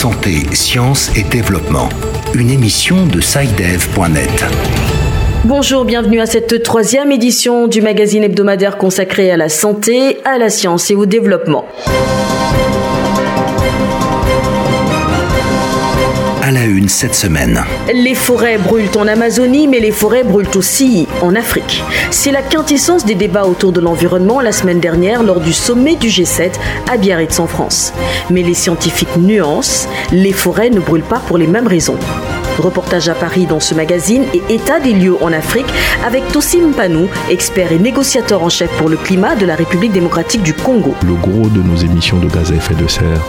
Santé, sciences et développement. Une émission de SciDev.net. Bonjour, bienvenue à cette troisième édition du magazine hebdomadaire consacré à la santé, à la science et au développement. À la une cette semaine. Les forêts brûlent en Amazonie, mais les forêts brûlent aussi en Afrique. C'est la quintessence des débats autour de l'environnement la semaine dernière lors du sommet du G7 à Biarritz en France. Mais les scientifiques nuancent, les forêts ne brûlent pas pour les mêmes raisons. Reportage à Paris dans ce magazine et état des lieux en Afrique avec Tossim Panou, expert et négociateur en chef pour le climat de la République démocratique du Congo. Le gros de nos émissions de gaz à effet de serre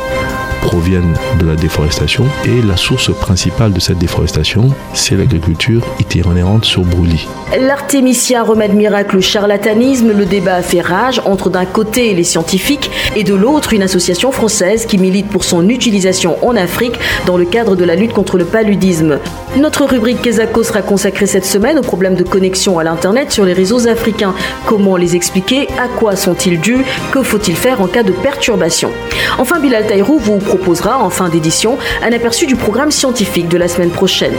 proviennent de la déforestation et la source principale de cette déforestation, c'est l'agriculture itinérante sur brûlis. L'artémisia remède miracle ou charlatanisme, le débat fait rage entre d'un côté les scientifiques et de l'autre une association française qui milite pour son utilisation en Afrique dans le cadre de la lutte contre le paludisme. Notre rubrique Kesako sera consacrée cette semaine aux problèmes de connexion à l'Internet sur les réseaux africains. Comment les expliquer? À quoi sont-ils dus? Que faut-il faire en cas de perturbation? Enfin, Bilal Taïrou vous proposera en fin d'édition un aperçu du programme scientifique de la semaine prochaine.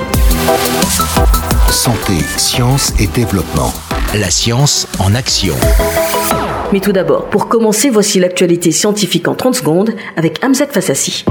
Santé, sciences et développement. La science en action. Mais tout d'abord, pour commencer, voici l'actualité scientifique en 30 secondes avec Hamzat Fassassi.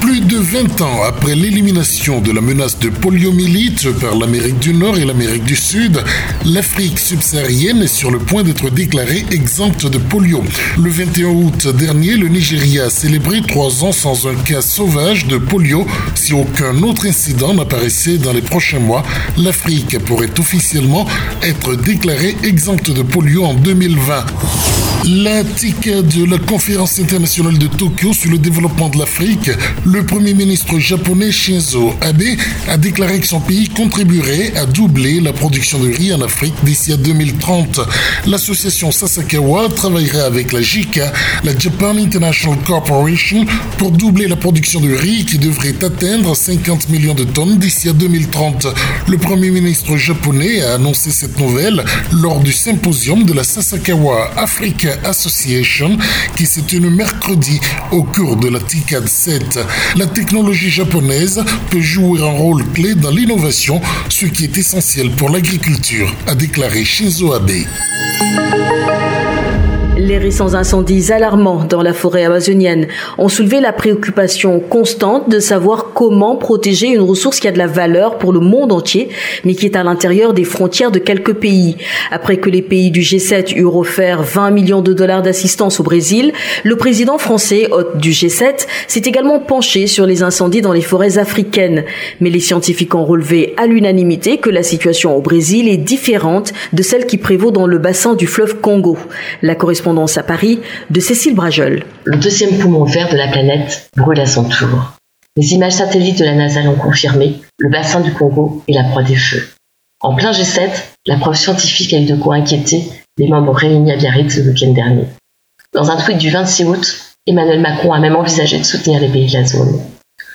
Plus de 20 ans après l'élimination de la menace de poliomyélite par l'Amérique du Nord et l'Amérique du Sud, l'Afrique subsaharienne est sur le point d'être déclarée exempte de polio. Le 21 août dernier, le Nigeria a célébré trois ans sans un cas sauvage de polio. Si aucun autre incident n'apparaissait dans les prochains mois, l'Afrique pourrait officiellement être déclarée exempte de polio en 2020. TIC de la conférence internationale de Tokyo sur le développement de l'Afrique, le premier ministre japonais Shinzo Abe a déclaré que son pays contribuerait à doubler la production de riz en Afrique d'ici à 2030. L'association Sasakawa travaillerait avec la JICA, la Japan International Corporation, pour doubler la production de riz qui devrait atteindre 50 millions de tonnes d'ici à 2030. Le premier ministre japonais a annoncé cette nouvelle lors du symposium de la Sasakawa Africa Association qui s'est tenu mercredi au cours de la TICAD 7. La technologie japonaise peut jouer un rôle clé dans l'innovation, ce qui est essentiel pour l'agriculture, a déclaré Shinzo Abe. Les récents incendies alarmants dans la forêt amazonienne ont soulevé la préoccupation constante de savoir comment protéger une ressource qui a de la valeur pour le monde entier, mais qui est à l'intérieur des frontières de quelques pays. Après que les pays du G7 eurent offert 20 millions de dollars d'assistance au Brésil, le président français, hôte du G7, s'est également penché sur les incendies dans les forêts africaines. Mais les scientifiques ont relevé à l'unanimité que la situation au Brésil est différente de celle qui prévaut dans le bassin du fleuve Congo. La à Paris de Cécile Brajol. Le deuxième poumon vert de la planète brûle à son tour. Les images satellites de la NASA l'ont confirmé, le bassin du Congo est la proie des feux. En plein G7, la preuve scientifique a eu de quoi inquiéter les membres réunis à Biarritz le week-end dernier. Dans un tweet du 26 août, Emmanuel Macron a même envisagé de soutenir les pays de la zone.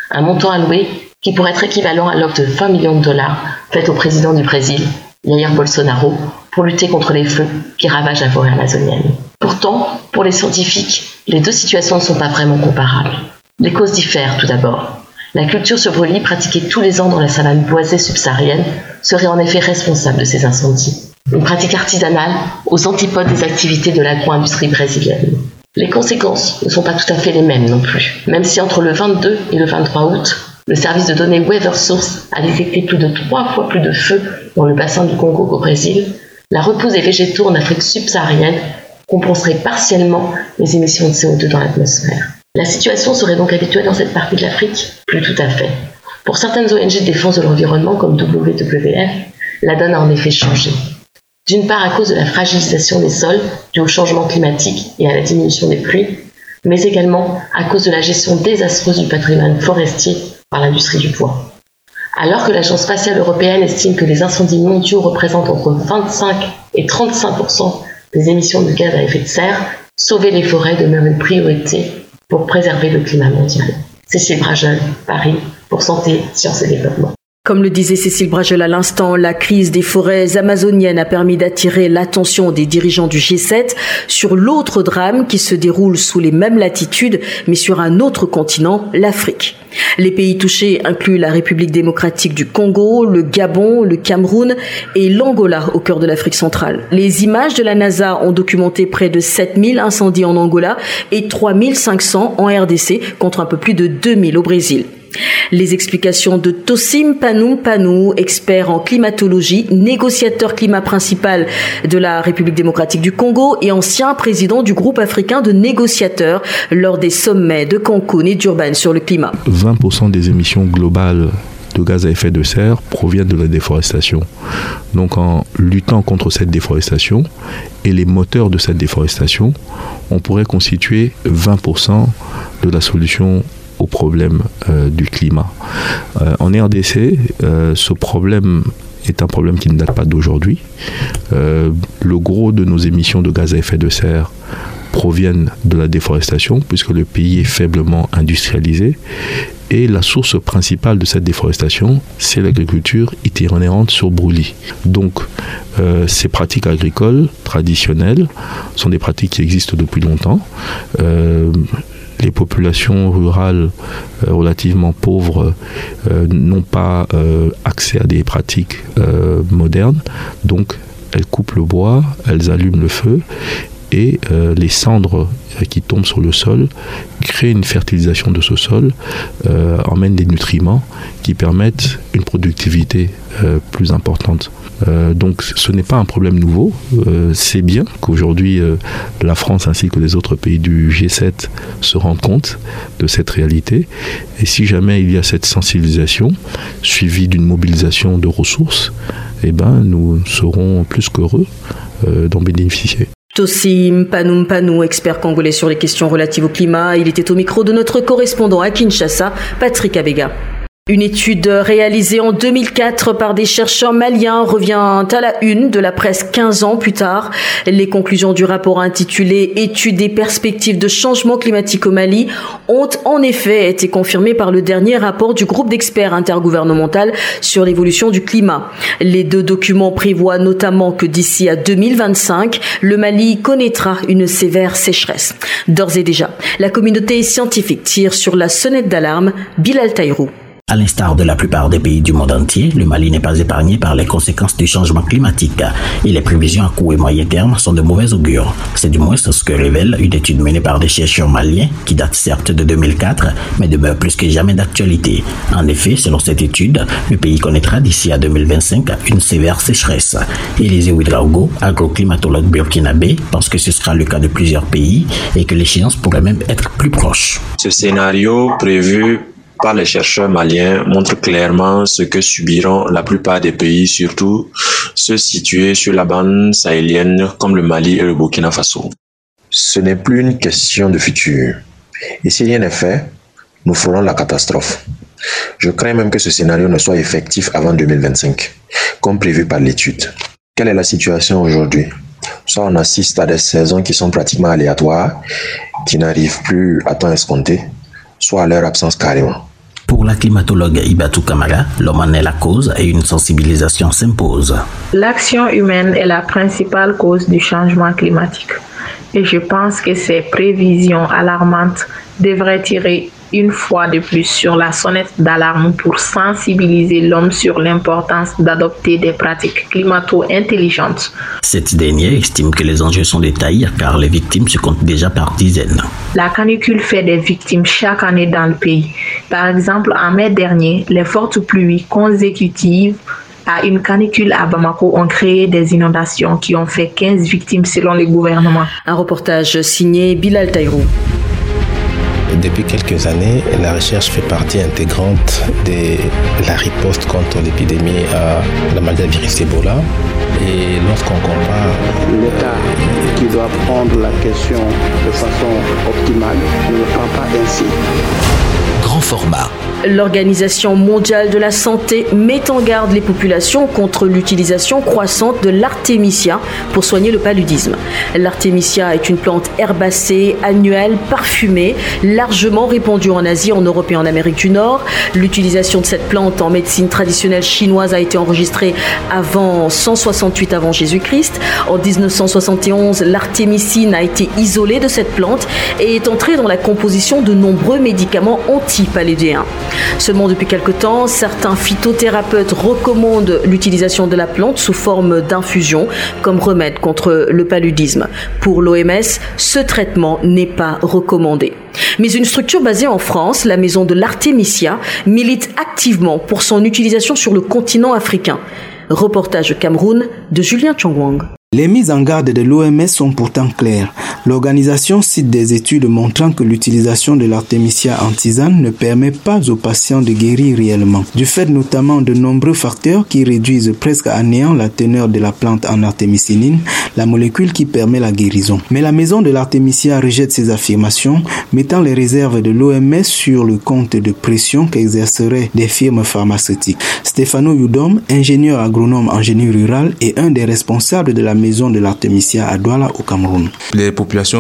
Un montant alloué qui pourrait être équivalent à l'offre de 20 millions de dollars faite au président du Brésil, Jair Bolsonaro, pour lutter contre les feux qui ravagent la forêt amazonienne. Pourtant, pour les scientifiques, les deux situations ne sont pas vraiment comparables. Les causes diffèrent tout d'abord. La culture sur brûlis pratiquée tous les ans dans la savane boisée subsaharienne serait en effet responsable de ces incendies. Une pratique artisanale aux antipodes des activités de l'agro-industrie brésilienne. Les conséquences ne sont pas tout à fait les mêmes non plus. Même si entre le 22 et le 23 août, le service de données Weather Source a détecté plus de trois fois plus de feux dans le bassin du Congo qu'au Brésil, la repousse des végétaux en Afrique subsaharienne compenserait partiellement les émissions de CO2 dans l'atmosphère. La situation serait donc habituelle dans cette partie de l'Afrique Plus tout à fait. Pour certaines ONG de défense de l'environnement comme WWF, la donne a en effet changé. D'une part à cause de la fragilisation des sols due au changement climatique et à la diminution des pluies, mais également à cause de la gestion désastreuse du patrimoine forestier par l'industrie du bois. Alors que l'Agence spatiale européenne estime que les incendies mondiaux représentent entre 25 et 35 des émissions de gaz à effet de serre, sauver les forêts demeure une priorité pour préserver le climat mondial. Cécile Brajol, Paris, pour Santé, Sciences et Développement. Comme le disait Cécile Bragel à l'instant, la crise des forêts amazoniennes a permis d'attirer l'attention des dirigeants du G7 sur l'autre drame qui se déroule sous les mêmes latitudes, mais sur un autre continent, l'Afrique. Les pays touchés incluent la République démocratique du Congo, le Gabon, le Cameroun et l'Angola au cœur de l'Afrique centrale. Les images de la NASA ont documenté près de 7000 incendies en Angola et 3500 en RDC contre un peu plus de 2000 au Brésil. Les explications de Tosim Panou Panou, expert en climatologie, négociateur climat principal de la République démocratique du Congo et ancien président du groupe africain de négociateurs lors des sommets de Cancun et d'Urban sur le climat. 20% des émissions globales de gaz à effet de serre proviennent de la déforestation. Donc en luttant contre cette déforestation et les moteurs de cette déforestation, on pourrait constituer 20% de la solution au problème euh, du climat. Euh, en RDC, euh, ce problème est un problème qui ne date pas d'aujourd'hui. le gros de nos émissions de gaz à effet de serre proviennent de la déforestation, puisque le pays est faiblement industrialisé. Et la source principale de cette déforestation, c'est l'agriculture itinérante sur brûlis. Donc, ces pratiques agricoles traditionnelles sont des pratiques qui existent depuis longtemps les populations rurales euh, relativement pauvres euh, n'ont pas euh, accès à des pratiques modernes. Donc, elles coupent le bois, elles allument le feu et les cendres qui tombent sur le sol créent une fertilisation de ce sol, emmènent des nutriments qui permettent une productivité plus importante. Euh, donc ce n'est pas un problème nouveau. Euh, c'est bien qu'aujourd'hui euh, la France ainsi que les autres pays du G7 se rendent compte de cette réalité. Et si jamais il y a cette sensibilisation suivie d'une mobilisation de ressources, eh ben, nous serons plus qu'heureux d'en bénéficier. Tosim Panoum Panou, expert congolais sur les questions relatives au climat, il était au micro de notre correspondant à Kinshasa, Patrick Abega. Une étude réalisée en 2004 par des chercheurs maliens revient à la une de la presse 15 ans plus tard. Les conclusions du rapport intitulé Étude des perspectives de changement climatique au Mali ont en effet été confirmées par le dernier rapport du groupe d'experts intergouvernemental sur l'évolution du climat. Les deux documents prévoient notamment que d'ici à 2025, le Mali connaîtra une sévère sécheresse. D'ores et déjà, la communauté scientifique tire sur la sonnette d'alarme. Bilal Taïrou. À l'instar de la plupart des pays du monde entier, le Mali n'est pas épargné par les conséquences du changement climatique et les prévisions à court et moyen terme sont de mauvais augure. C'est du moins ce que révèle une étude menée par des chercheurs maliens qui date certes de 2004 mais demeure plus que jamais d'actualité. En effet, selon cette étude, le pays connaîtra d'ici à 2025 une sévère sécheresse. Elisée Ouidraogo, agroclimatologue burkinabé, pense que ce sera le cas de plusieurs pays et que l'échéance pourrait même être plus proche. Ce scénario prévu par les chercheurs maliens montre clairement ce que subiront la plupart des pays, surtout ceux situés sur la bande sahélienne comme le Mali et le Burkina Faso. Ce n'est plus une question de futur. Et si rien n'est fait, nous ferons la catastrophe. Je crains même que ce scénario ne soit effectif avant 2025, comme prévu par l'étude. Quelle est la situation aujourd'hui? Soit on assiste à des saisons qui sont pratiquement aléatoires, qui n'arrivent plus à temps escompté, soit à leur absence carrément. Pour la climatologue Ibatu Kamara, l'homme en est la cause et une sensibilisation s'impose. L'action humaine est la principale cause du changement climatique. Et je pense que ces prévisions alarmantes devraient tirer une fois de plus sur la sonnette d'alarme pour sensibiliser l'homme sur l'importance d'adopter des pratiques climato-intelligentes. Cette dernière estime que les enjeux sont détaillés car les victimes se comptent déjà par dizaines. La canicule fait des victimes chaque année dans le pays. Par exemple, en mai dernier, les fortes pluies consécutives à une canicule à Bamako ont créé des inondations qui ont fait 15 victimes selon les gouvernements. Un reportage signé Bilal Taïrou. Depuis quelques années, la recherche fait partie intégrante de la riposte contre l'épidémie à la maladie virus Ebola. Et lorsqu'on compare l'État qui doit prendre la question de façon optimale ne le prend pas ainsi. Format. L'Organisation mondiale de la santé met en garde les populations contre l'utilisation croissante de l'artémisia pour soigner le paludisme. L'artémisia est une plante herbacée, annuelle, parfumée, largement répandue en Asie, en Europe et en Amérique du Nord. L'utilisation de cette plante en médecine traditionnelle chinoise a été enregistrée avant 168 avant Jésus-Christ. En 1971, l'artémicine a été isolée de cette plante et est entrée dans la composition de nombreux médicaments antipaludéens. Seulement depuis quelque temps, certains phytothérapeutes recommandent l'utilisation de la plante sous forme d'infusion comme remède contre le paludisme. Pour l'OMS, ce traitement n'est pas recommandé. Mais une structure basée en France, la maison de l'Artemisia, milite activement pour son utilisation sur le continent africain. Reportage Cameroun de Julien Chongwang. Les mises en garde de l'OMS sont pourtant claires. L'organisation cite des études montrant que l'utilisation de l'artémisia en tisane ne permet pas aux patients de guérir réellement, du fait notamment de nombreux facteurs qui réduisent presque à néant la teneur de la plante en artémisinine, la molécule qui permet la guérison. Mais la maison de l'artémisia rejette ces affirmations, mettant les réserves de l'OMS sur le compte de pression qu'exerceraient des firmes pharmaceutiques. Stefano Yudom, ingénieur agronome en génie rural et un des responsables de la maison de l'artémisia à Douala au Cameroun.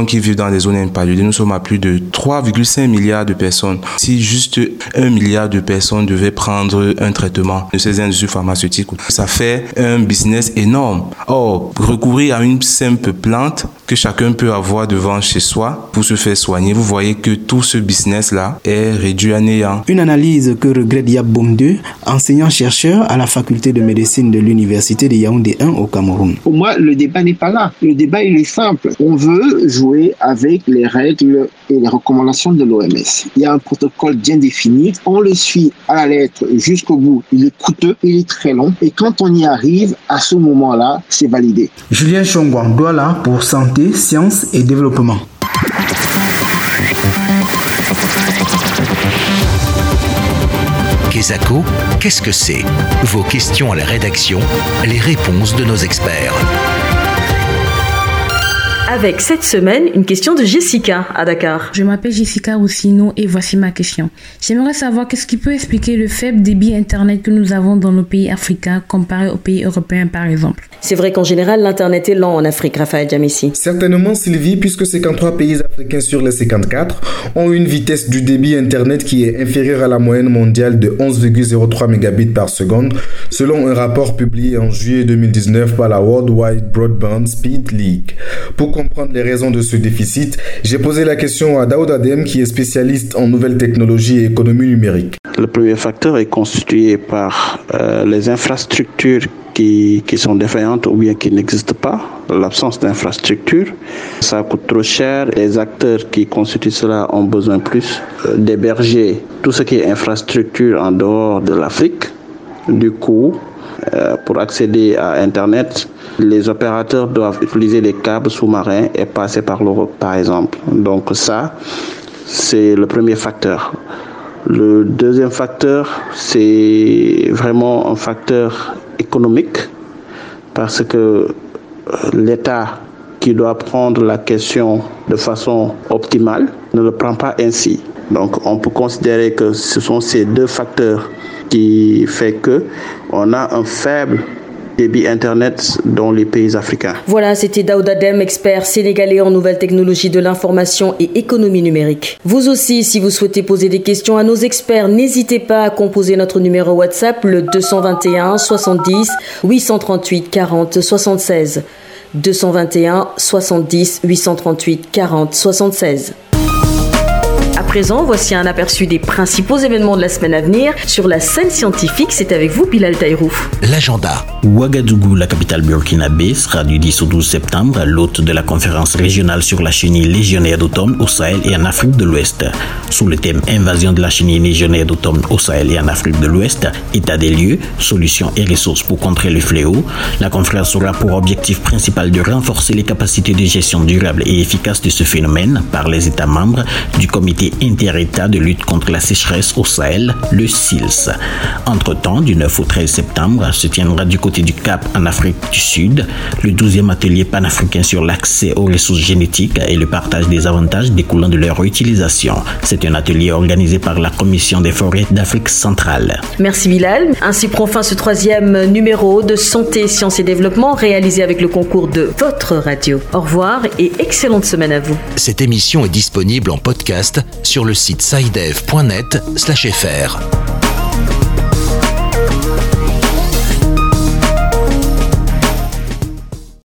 Qui vivent dans les zones impaludées, nous sommes à plus de 3,5 milliards de personnes. Si juste un milliard de personnes devaient prendre un traitement de ces industries pharmaceutiques, ça fait un business énorme. Or, recourir à une simple plante que chacun peut avoir devant chez soi pour se faire soigner, vous voyez que tout ce business-là est réduit à néant. Une analyse que regrette Yab Boumdeu, enseignant-chercheur à la faculté de médecine de l'université de Yaoundé 1 au Cameroun. Pour moi, le débat n'est pas là. Le débat, il est simple. On veut jouer avec les règles et les recommandations de l'OMS. Il y a un protocole bien défini. On le suit à la lettre jusqu'au bout. Il est coûteux, il est très long. Et quand on y arrive, à ce moment-là, c'est validé. Julien Chongwan, Douala pour Santé, Sciences et Développement. Kesako, qu'est-ce que c'est? Vos questions à la rédaction, les réponses de nos experts avec cette semaine une question de Jessica à Dakar. Je m'appelle Jessica Roussino et voici ma question. J'aimerais savoir qu'est-ce qui peut expliquer le faible débit Internet que nous avons dans nos pays africains comparé aux pays européens par exemple? C'est vrai qu'en général l'Internet est lent en Afrique, Raphaël Jamissi. Certainement Sylvie, puisque 53 pays africains sur les 54 ont une vitesse du débit Internet qui est inférieure à la moyenne mondiale de 11,03 mégabits par seconde, selon un rapport publié en juillet 2019 par la World Wide Broadband Speed League. Pour comprendre les raisons de ce déficit, j'ai posé la question à Daoud Adem, qui est spécialiste en nouvelles technologies et économie numérique. Le premier facteur est constitué par euh, les infrastructures qui, qui, sont défaillantes ou bien qui n'existent pas, l'absence d'infrastructures. Ça coûte trop cher. Les acteurs qui constituent cela ont besoin plus euh, d'héberger tout ce qui est infrastructure en dehors de l'Afrique. Du coup, euh, pour accéder à Internet, les opérateurs doivent utiliser des câbles sous-marins et passer par l'Europe, par exemple. Donc ça, c'est le premier facteur. Le deuxième facteur, c'est vraiment un facteur économique parce que euh, l'État qui doit prendre la question de façon optimale ne le prend pas ainsi. Donc on peut considérer que ce sont ces deux facteurs qui fait que on a un faible débit Internet dans les pays africains. Voilà, c'était Daouda Dem, expert sénégalais en nouvelles technologies de l'information et économie numérique. Vous aussi, si vous souhaitez poser des questions à nos experts, n'hésitez pas à composer notre numéro WhatsApp, le 221 70 838 40 76. 221 70 838 40 76. Présent, voici un aperçu des principaux événements de la semaine à venir sur la scène scientifique. C'est avec vous, Bilal Taïrouf. L'agenda. Ouagadougou, la capitale burkinabé, sera du 10 au 12 septembre l'hôte de la conférence régionale sur la chenille légionnaire d'automne au Sahel et en Afrique de l'Ouest. Sous le thème Invasion de la chenille légionnaire d'automne au Sahel et en Afrique de l'Ouest, état des lieux, solutions et ressources pour contrer le fléau, la conférence aura pour objectif principal de renforcer les capacités de gestion durable et efficace de ce phénomène par les États membres du comité Intereta de lutte contre la sécheresse au Sahel, le SILS. Entre-temps, du 9 au 13 septembre, se tiendra du côté du Cap en Afrique du Sud le 12e atelier panafricain sur l'accès aux ressources génétiques et le partage des avantages découlant de leur utilisation. C'est un atelier organisé par la Commission des forêts d'Afrique centrale. Merci Bilal. Ainsi prend fin ce troisième numéro de Santé, Sciences et Développement réalisé avec le concours de votre radio. Au revoir et excellente semaine à vous. Cette émission est disponible en podcast sur le site sidev.net/fr.